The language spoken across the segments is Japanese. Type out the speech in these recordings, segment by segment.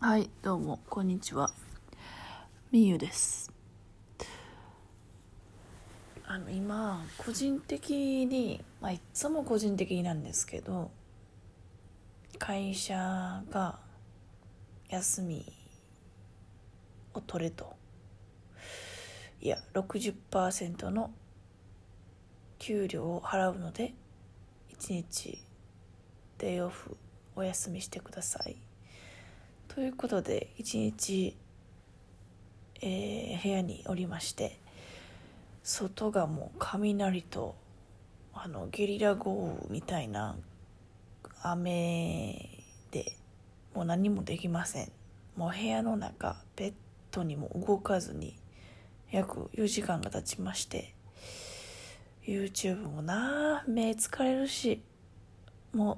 はい、どうも、こんにちは。みゆです。あの、今、個人的に、まあ、いつも個人的になんですけど、会社が休みを取れと。いや、60%の給料を払うので、1日デイオフお休みしてください。ということで一日、えー部屋におりまして外がもう雷とあのゲリラ豪雨みたいな雨でもう何もできません。もう部屋の中ベッドにも動かずに約4時間が経ちまして YouTube もなあ目疲れるしもう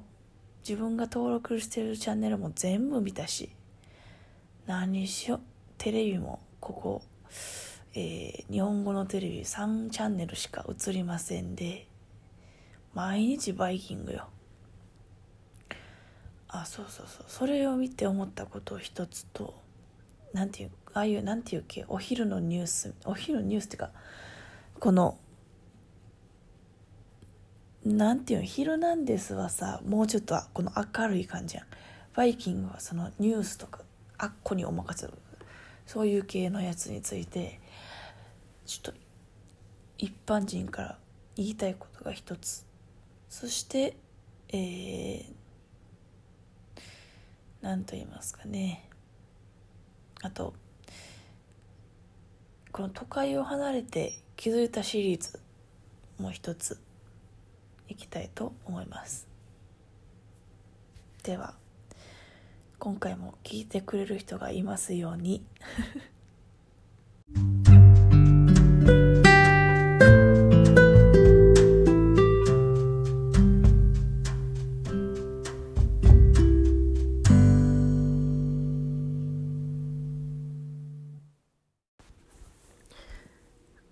自分が登録してるチャンネルも全部見たし何しよテレビもここ、えー日本語のテレビ3チャンネルしか映りませんで。毎日バイキングよ。あそうそうそう。それを見て思ったことを一つとなんていうああいうなんていうっけ？お昼のニュースお昼のニュースっていうかこのなんていうの「ヒルナンデス」はさもうちょっとこの明るい感じやん。バイキングはそのニュースとかあっこにお任せ。そういう系のやつについてちょっと一般人から言いたいことが一つ。そしてえー、なんと言いますかね。あとこの都会を離れて気づいたシリーズもう一ついきたいと思います。では。今回も聞いてくれる人がいますように。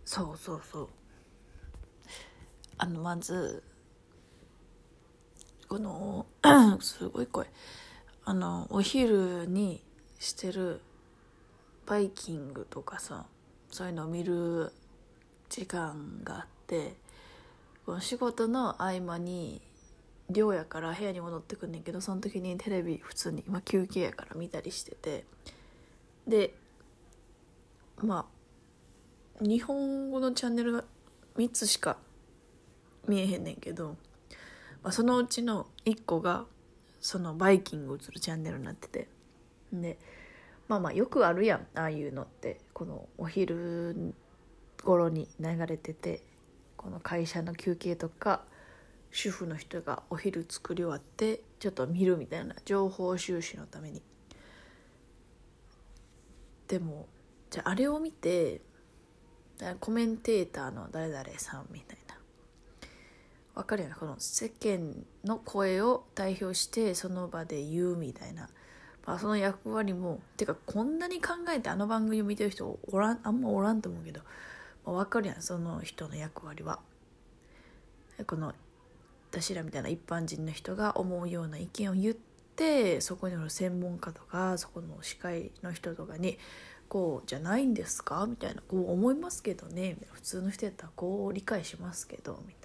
そうそうそう。あのまずこの すごい声。あのお昼にしてるバイキングとかさそういうのを見る時間があってこの仕事の合間に寮やから部屋に戻ってくんねんけどその時にテレビ普通に今休憩やから見たりしてて。でまあ日本語のチャンネルが3つしか見えへんねんけど、まあ、そのうちの1個がそのバイキング映るチャンネルになってて。でまあまあよくあるやん。ああいうのって。このお昼頃に流れてて。この会社の休憩とか主婦の人がお昼作り終わってちょっと見るみたいな情報収集のために。でもじゃああれを見てコメンテーターの誰々さんみたいな。なわかるよね。この世間の声を代表してその場で言うみたいな、まあ、その役割もてかこんなに考えてあの番組を見てる人おらんあんまおらんと思うけど、まあ、わかるやんその人の役割は。この私らみたいな一般人の人が思うような意見を言ってそこにおる専門家とかそこの司会の人とかにこうじゃないんですか？みたいなこう思いますけどね。普通の人やったらこう理解しますけどみたいな。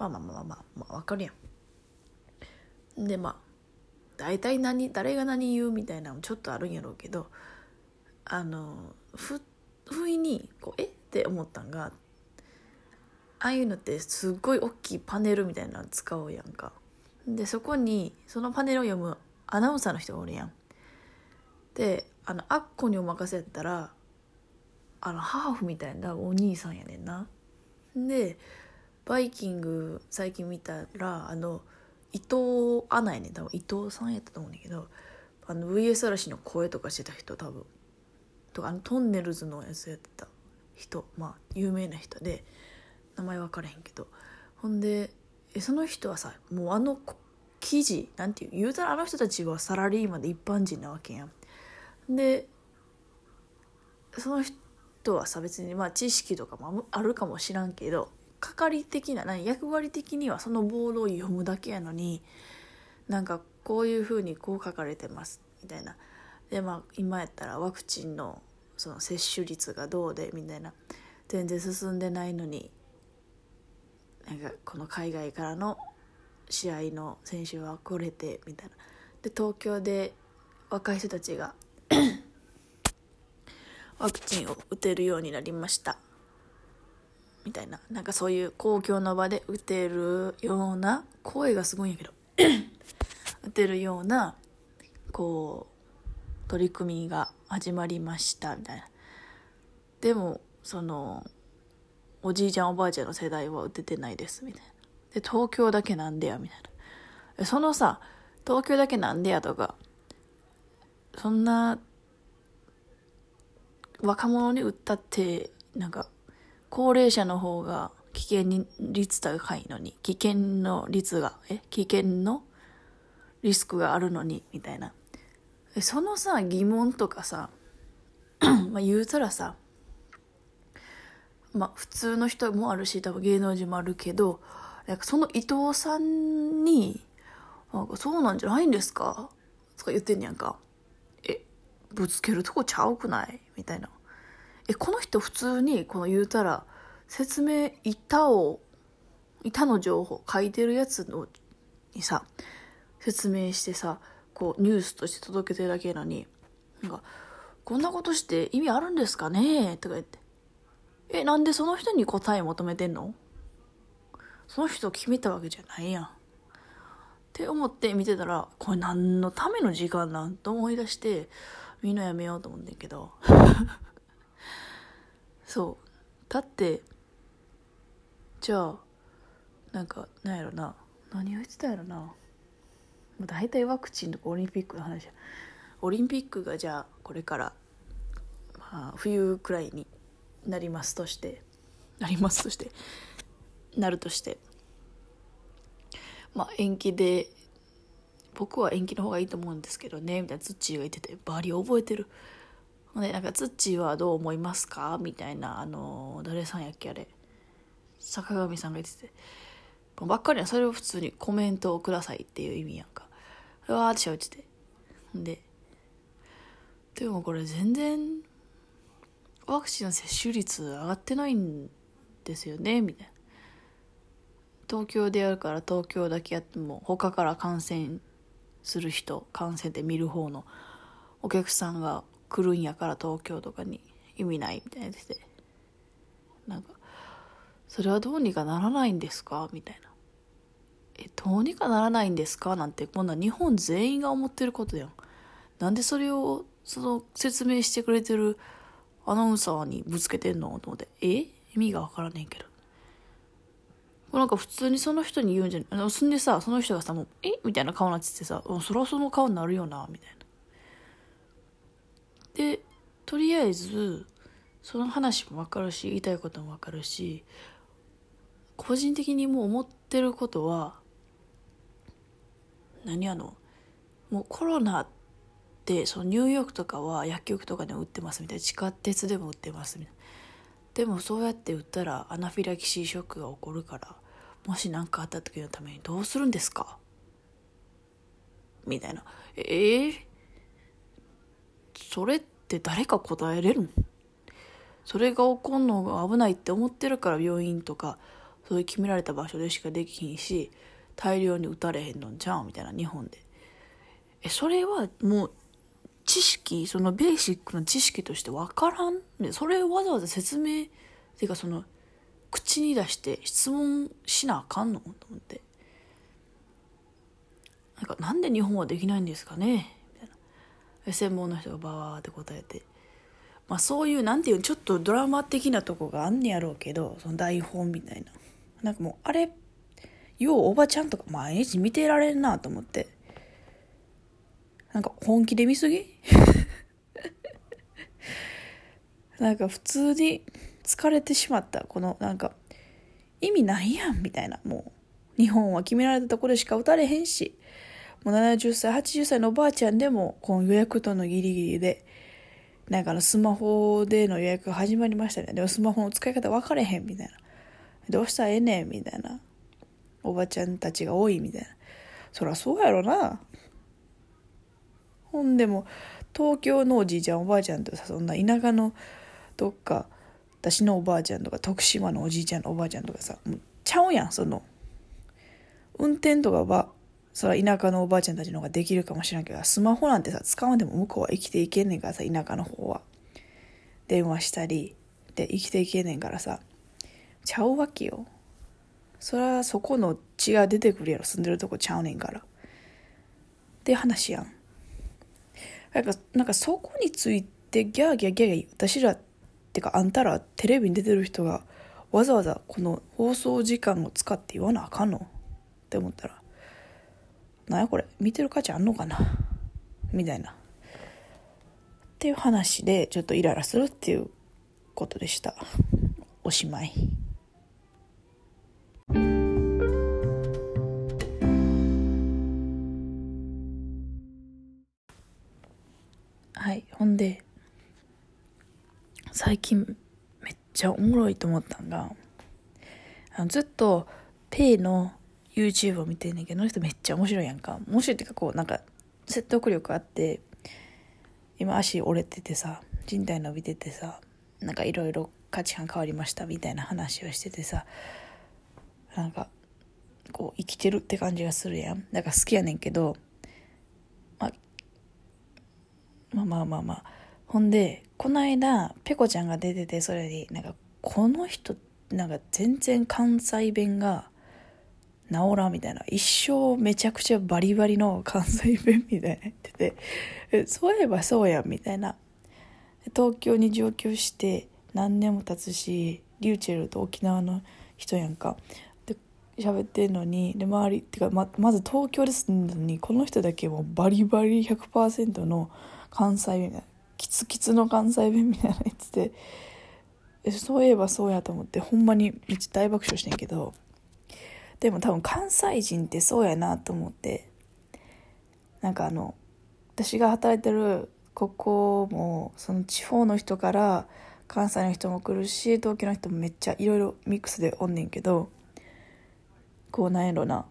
まあまあまあまあまあわかるやんでまあ大体何誰が何言うみたいなのちょっとあるんやろうけどあのふ不意にこうえって思ったんがああいうのってすっごい大きいパネルみたいなの使おうやんかでそこにそのパネルを読むアナウンサーの人がおるやんであのあっこにお任せやったらあのハーフみたいなお兄さんやねんなでバイキング最近見たらあの伊藤アナやね多分伊藤さんやったと思うんだけどあの VS 嵐の声とかしてた人多分とかあのトンネルズのやつやってた人まあ有名な人で名前分からへんけど。ほんでえその人はさもうあの記事なんていう言うたらあの人たちはサラリーマンで一般人なわけやん。でその人はさ別にまあ知識とかもあるかもしらんけど係的な何役割的にはそのボードを読むだけやのになんかこういうふうにこう書かれてますみたいな。でまあ今やったらワクチンのその接種率がどうでみたいな。全然進んでないのになんかこの海外からの試合の選手は来れてみたいな。で東京で若い人たちが ワクチンを打てるようになりました。みたいななんかそういう公共の場で打てるような声がすごいんやけど 打てるようなこう取り組みが始まりましたみたいな。でもそのおじいちゃんおばあちゃんの世代は打ててないですみたいな。で東京だけなんでやみたいな。そのさ東京だけなんでやとかそんな若者に打ったってなんか高齢者の方が危険に率高いのに危険の率がえ危険のリスクがあるのにみたいなそのさ疑問とかさ まあ言うたらさまあ普通の人もあるし多分芸能人もあるけどなんかその伊藤さんに「なんかそうなんじゃないんですか?」とか言ってんやんか。えぶつけるとこちゃうくない？みたいな。えこの人普通にこの言うたら説明板を板の情報書いてるやつのにさ説明してさこうニュースとして届けてるだけなのになんか「こんなことして意味あるんですかね?」とか言って「えなんでその人に答え求めてんの？その人決めたわけじゃないやん」って思って見てたらこれ何のための時間なん？と思い出してみんなやめようと思うんけど。そう。だってじゃあなんかなんやろな。何を言ってたやろな。大体ワクチンとかオリンピックの話オリンピックがじゃあこれから、まあ、冬くらいになりますとしてなりますとしてなるとしてまあ延期で僕は延期の方がいいと思うんですけどねみたいなツッチーが言っててバリ覚えてる。でなんかツッチーはどう思いますか？みたいなあの誰さんやっけあれ。坂上さんが言ってて。ばっかりはそれを普通にコメントをくださいっていう意味やんか。わーって喋ってて。ででもこれ全然ワクチンの接種率上がってないんですよね？みたいな。東京でやるから東京だけやっても他から感染する人感染で見る方のお客さんが来るんやから東京とかに意味ないみたいなやつで。なんかそれはどうにかならないんですか？みたいな。えどうにかならないんですか？なんてこんな日本全員が思ってることやん。なんでそれをその説明してくれてるアナウンサーにぶつけてんの？と思って。え？意味がわからねえけど。なんか普通にその人に言うんじゃないそんでさその人がさもう「え？みたいな顔になっててさ「そりゃその顔になるよな」みたいな。でとりあえずその話も分かるし言いたいことも分かるし個人的にもう思ってることは何あの？もうコロナってそのニューヨークとかは薬局とかでも売ってますみたいな地下鉄でも売ってますみたいな。でもそうやって売ったらアナフィラキシーショックが起こるからもし何かあった時のためにどうするんですか？みたいな。えー、それって誰か答えれるんそれが起こんのが危ないって思ってるから病院とかそういう決められた場所でしかできひんし大量に打たれへんのんちゃうみたいな日本で。えそれはもう知識そのベーシックな知識として分からんでそれをわざわざ説明っていうかその口に出して質問しなあかんの？と思って。なんかなんで日本はできないんですかね？専門の人がバーって答えて。まあそういうなんていうちょっとドラマ的なとこがあんねやろうけどその台本みたいな。なんかもうあれようおばちゃんとか毎日見てられんなと思って。なんか本気で見すぎ？なんか普通に疲れてしまった。このなんか意味ないやんみたいな。もう日本は決められたところでしか打たれへんし。もう70歳80歳のおばあちゃんでもこの予約とのギリギリでなんかのスマホでの予約が始まりましたね。でもスマホの使い方分かれへんみたいな。どうしたらええねんみたいな。おばちゃんたちが多いみたいな。そりゃそうやろな。ほんでも東京のおじいちゃんおばあちゃんとさそんな田舎のどっか私のおばあちゃんとか徳島のおじいちゃんのおばあちゃんとかさちゃうやんその。運転とかはそら田舎のおばあちゃんたちの方ができるかもしれんけどスマホなんてさ使わんでも向こうは生きていけんねんからさ田舎の方は。電話したりで生きていけんねんからさちゃうわけよ。そらそこの血が出てくるやろ。住んでるとこちゃうねんから。って話やん。なんかなんかそこについてギャーギャーギャーギャー私らってかあんたらテレビに出てる人がわざわざこの放送時間を使って言わなあかんのって思ったらなんやこれ見てる価値あんのかな？みたいな。っていう話でちょっとイライラするっていうことでした。おしまい。はいほんで最近めっちゃおもろいと思ったんがあのずっとペイの YouTube を見てんねんけど、あの人めっちゃ面白いやんか。面白いっていうかこう、なんか、説得力あって、今足折れててさ、人体伸びててさ、なんかいろいろ価値観変わりましたみたいな話をしててさ、なんか、こう生きてるって感じがするやん。だから好きやねんけど、まあ、まあまあまあまあ。ほんで、この間、ペコちゃんが出てて、それに、なんか、この人、なんか全然関西弁が、治らんみたいな。一生めちゃくちゃバリバリの関西弁みたいな言ってて、そういえばそうやんみたいな。東京に上京して何年も経つし、リューチェルと沖縄の人やんか。で、喋ってんのに、で、周り、ってかま、まず東京で住んのに、この人だけもバリバリ100%の関西弁みたいな。キツキツの関西弁みたいなやつで、そういえばそうやと思って、ほんまにめっちゃ大爆笑してんけど、でも多分関西人ってそうやなと思って。なんかあの私が働いてるここもその地方の人から関西の人も来るし東京の人もめっちゃいろいろミックスでおんねんけどこうなんやろな。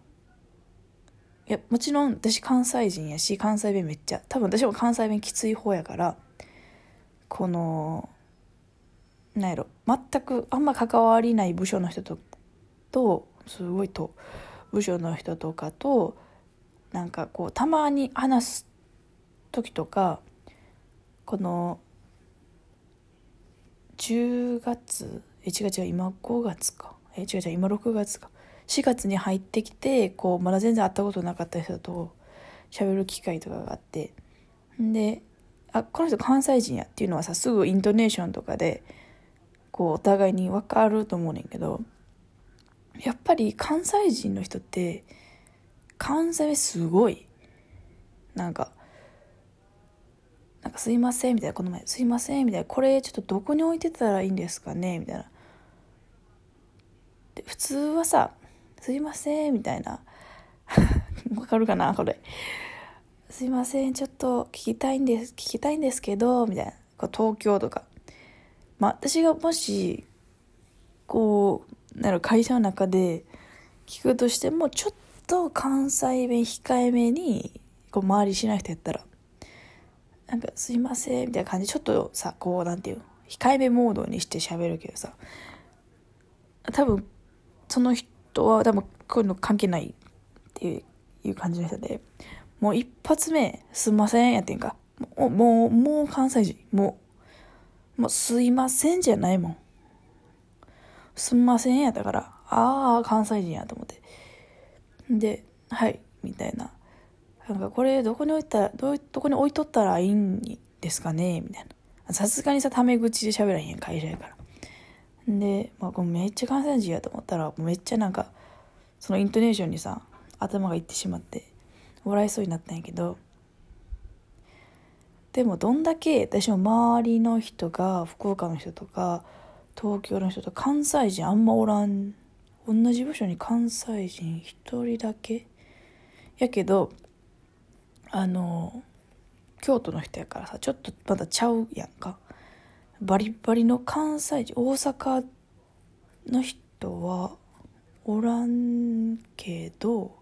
いやもちろん私関西人やし関西弁めっちゃ多分私も関西弁きつい方やからこのなんやろ全くあんま関わりない部署の人ととすごいと部署の人とかとなんかこうたまに話す時とかこの10月え違う違う今5月か。え違う違う今6月か。4月に入ってきてこうまだ全然会ったことなかった人と喋る機会とかがあって。であこの人関西人やっていうのはさすぐイントネーションとかでこうお互いに分かると思うねんけどやっぱり関西人の人って関西弁すごい。なんかなんかすいませんみたいなこの前すいませんみたいなこれちょっとどこに置いてたらいいんですかねみたいな。で普通はさすいませんみたいな。わかるかなこれ。すいませんちょっと聞きたいんです聞きたいんですけどみたいな。こう東京とか。まあ私がもしこうなる会社の中で聞くとしてもちょっと関西弁控えめにこう周りしない人やったらなんか「すいません」みたいな感じちょっとさこうなんていう控えめモードにして喋るけどさ多分その人は多分こういうの関係ないっていう感じの人でもう一発目「すいません」やってんか。もうもうもう関西人。もうもうすいませんじゃないもん。すんませんやったから、ああ、関西人やと思って。で、はい、みたいな。なんかこれどこに置いたら、どどこに置いとったらいいんですかね？みたいな。さすがにさ、タメ口で喋らへん会社やから。で、まあ、こめっちゃ関西人やと思ったら、めっちゃなんか、そのイントネーションにさ、頭がいってしまって、笑いそうになったんやけど、でもどんだけ私も周りの人が福岡の人とか東京の人と関西人あんまおらん。同じ部署に関西人一人だけ？やけどあの京都の人やからさちょっとまだちゃうやんか。バリバリの関西人大阪の人はおらんけど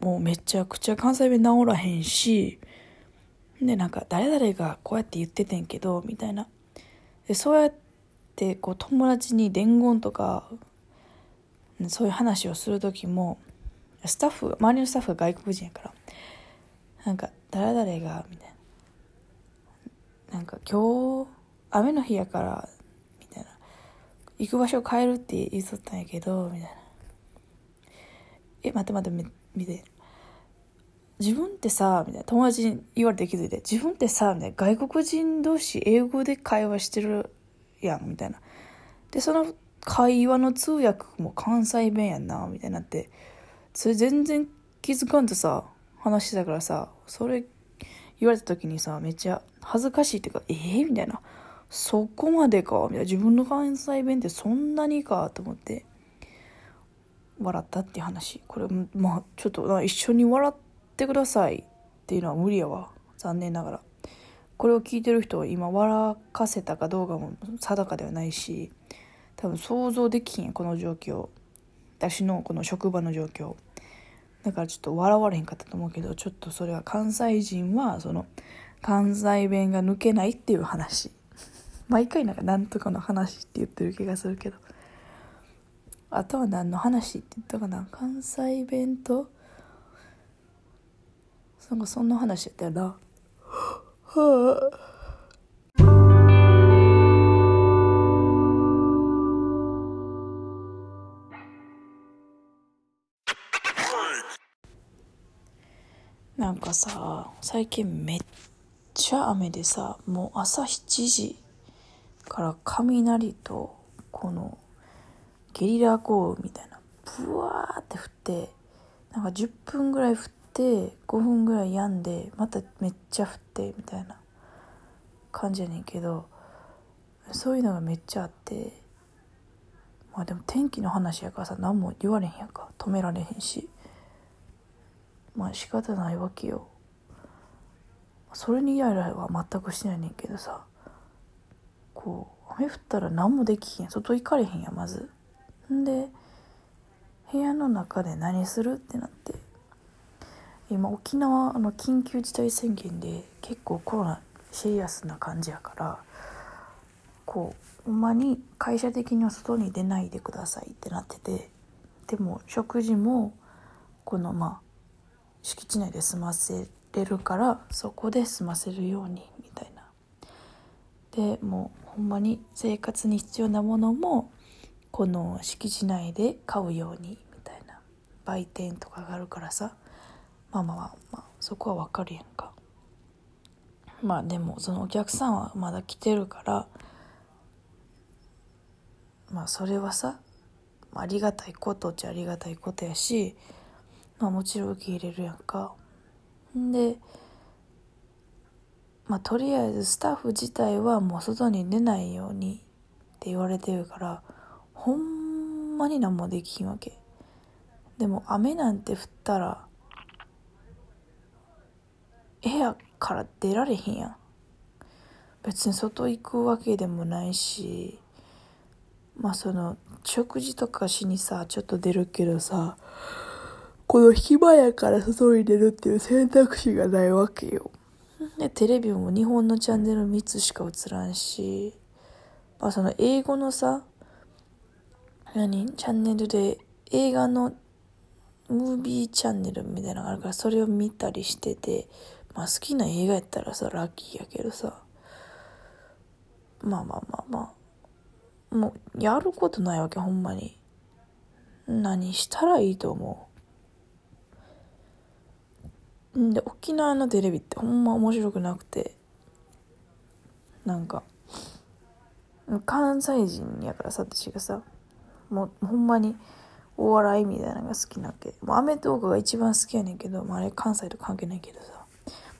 もうめちゃくちゃ関西弁治らへんしでなんか誰々がこうやって言っててんけどみたいな。でそうやってこう友達に伝言とかそういう話をする時もスタッフ周りのスタッフが外国人やからなんか誰々がみたいな。なんか今日雨の日やからみたいな。行く場所を変えるって言っとったんやけどみたいな。え待って待って見て。自分ってさみたいな友達に言われて気づいて自分ってさみたいな外国人同士英語で会話してるやんみたいな。でその会話の通訳も関西弁やんなみたいになってそれ全然気づかんとさ話してたからさそれ言われた時にさめっちゃ恥ずかしいっていうかええー、みたいな。そこまでかみたいな。自分の関西弁ってそんなにかと思って笑ったっていう話。これまあちょっと一緒に笑ってくださいっていうのは無理やわ。残念ながら。これを聞いてる人は今笑かせたかどうかも定かではないし多分想像できひんこの状況。私のこの職場の状況。だからちょっと笑われへんかったと思うけどちょっとそれは関西人はその関西弁が抜けないっていう話。毎回なんかなんとかの話って言ってる気がするけど。あとは何の話って言ったかな。関西弁となんかそんな話やったよな。はあなんかさ最近めっちゃ雨でさもう朝7時から雷とこのゲリラ豪雨みたいなブワーって降ってなんか10分ぐらい降って5分ぐらい止んでまためっちゃ降ってみたいな感じやねんけどそういうのがめっちゃあってまあでも天気の話やからさ何も言われへんやんか。止められへんし。まあ仕方ないわけよ。それにイライラは全くしてないねんけどさ。こう雨降ったら何もできへん外行かれへんやまず。んで部屋の中で何するってなって。今沖縄の緊急事態宣言で結構コロナシリアスな感じやからこうほんまに会社的には外に出ないでくださいってなっててでも食事もこのまあ敷地内で済ませれるからそこで済ませるようにみたいな。でもうほんまに生活に必要なものもこの敷地内で買うようにみたいな。売店とかがあるからさ。まあまあまあ、そこはわかるやんか。まあでもそのお客さんはまだ来てるからまあそれはさありがたいことっちゃありがたいことやしまあもちろん受け入れるやんか。でまあとりあえずスタッフ自体はもう外に出ないようにって言われてるからほんまに何もできひんわけ。でも雨なんて降ったら部屋から出られへんやん別に外行くわけでもないしまあその食事とかしにさちょっと出るけどさこの暇やから外に出るっていう選択肢がないわけよ。で、テレビも日本のチャンネル3つしか映らんし、まあその英語のさ、何？チャンネルで映画のムービーチャンネルみたいなのがあるからそれを見たりしてて、まあ好きな映画やったらさ、ラッキーやけどさ、まあまあまあまあ、もうやることないわけ、ほんまに。何したらいいと思う？んで沖縄のテレビってほんま面白くなくて。なんか関西人やからさ私がさもうほんまにお笑いみたいなのが好きなわけ。もうアメトークが一番好きやねんけど、まあ、あれ関西と関係ないけどさ、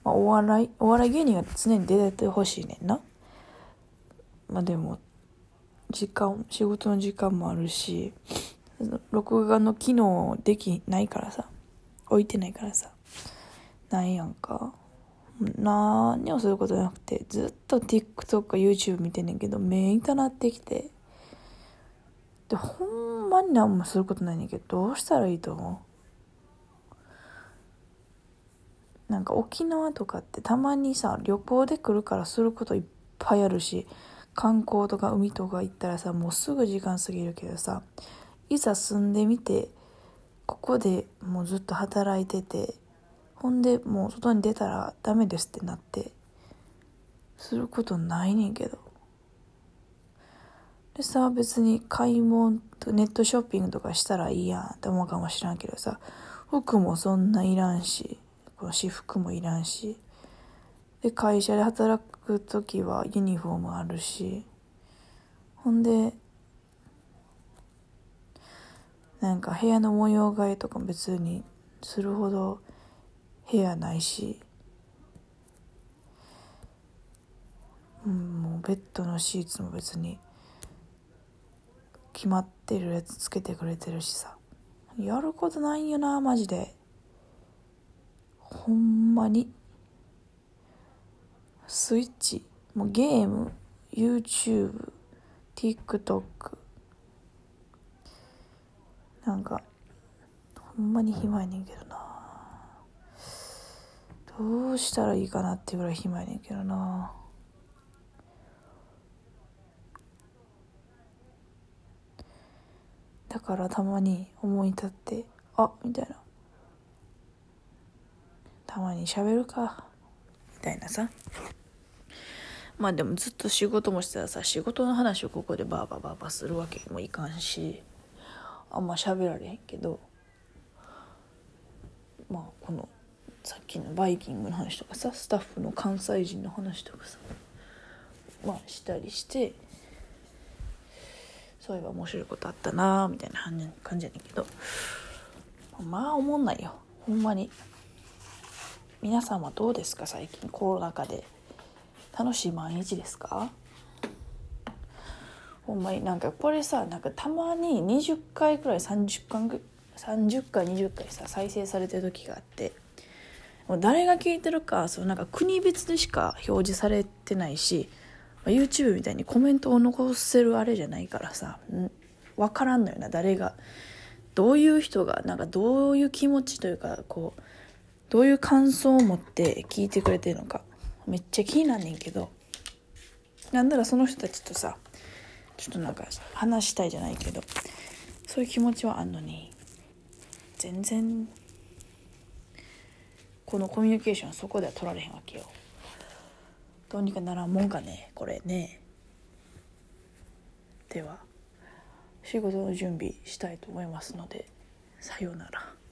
まあ、お笑いお笑い芸人が常に出てほしいねんな。まあでも時間仕事の時間もあるし録画の機能できないからさ置いてないからさないやんか。何をすることなくてずっと TikTok か YouTube 見てんねんけど目痛なってきて。でほんまに何もすることないねんけどどうしたらいいと思う？なんか沖縄とかってたまにさ旅行で来るからすることいっぱいあるし観光とか海とか行ったらさもうすぐ時間過ぎるけどさいざ住んでみてここでもうずっと働いててほんでもう外に出たらダメですってなってすることないねんけど。でさ別に買い物とネットショッピングとかしたらいいやんって思うかもしらんけどさ服もそんないらんしこの私服もいらんし。で会社で働く時はユニフォームあるし。ほんでなんか部屋の模様替えとかも別にするほど部屋ないし、うん、もうベッドのシーツも別に決まってるやつつけてくれてるしさ。やることないよなマジで。ほんまに。スイッチ。もうゲーム。YouTubeTikTok なんかほんまに暇やねんけどな。どうしたらいいかなってぐらい暇やねんけどな。だからたまに思い立ってあみたいな。たまに喋るか。みたいなさ。まあでもずっと仕事もしてたらさ仕事の話をここでバーバーバーバーするわけにもいかんしあんま喋られへんけどまあこのさっきのバイキングの話とかさスタッフの関西人の話とかさまあしたりしてそういえば面白いことあったなみたいな感じやねんけど。まあ思んないよ。ほんまに。皆さんはどうですか？最近コロナ禍で。楽しい毎日ですか？ほんまになんかこれさなんかたまに20回くらい30回30回20回さ再生されてる時があって。もう誰が聞いてるかそのなんか国別でしか表示されてないし YouTube みたいにコメントを残せるあれじゃないからさ分からんのよな誰が。どういう人がなんかどういう気持ちというかこうどういう感想を持って聞いてくれてるのかめっちゃ気になんねんけどなんならその人たちとさちょっとなんか話したいじゃないけどそういう気持ちはあんのに全然このコミュニケーションそこでは取られへんわけよ。どうにかならんもんかねこれねでは仕事の準備したいと思いますのでさようなら。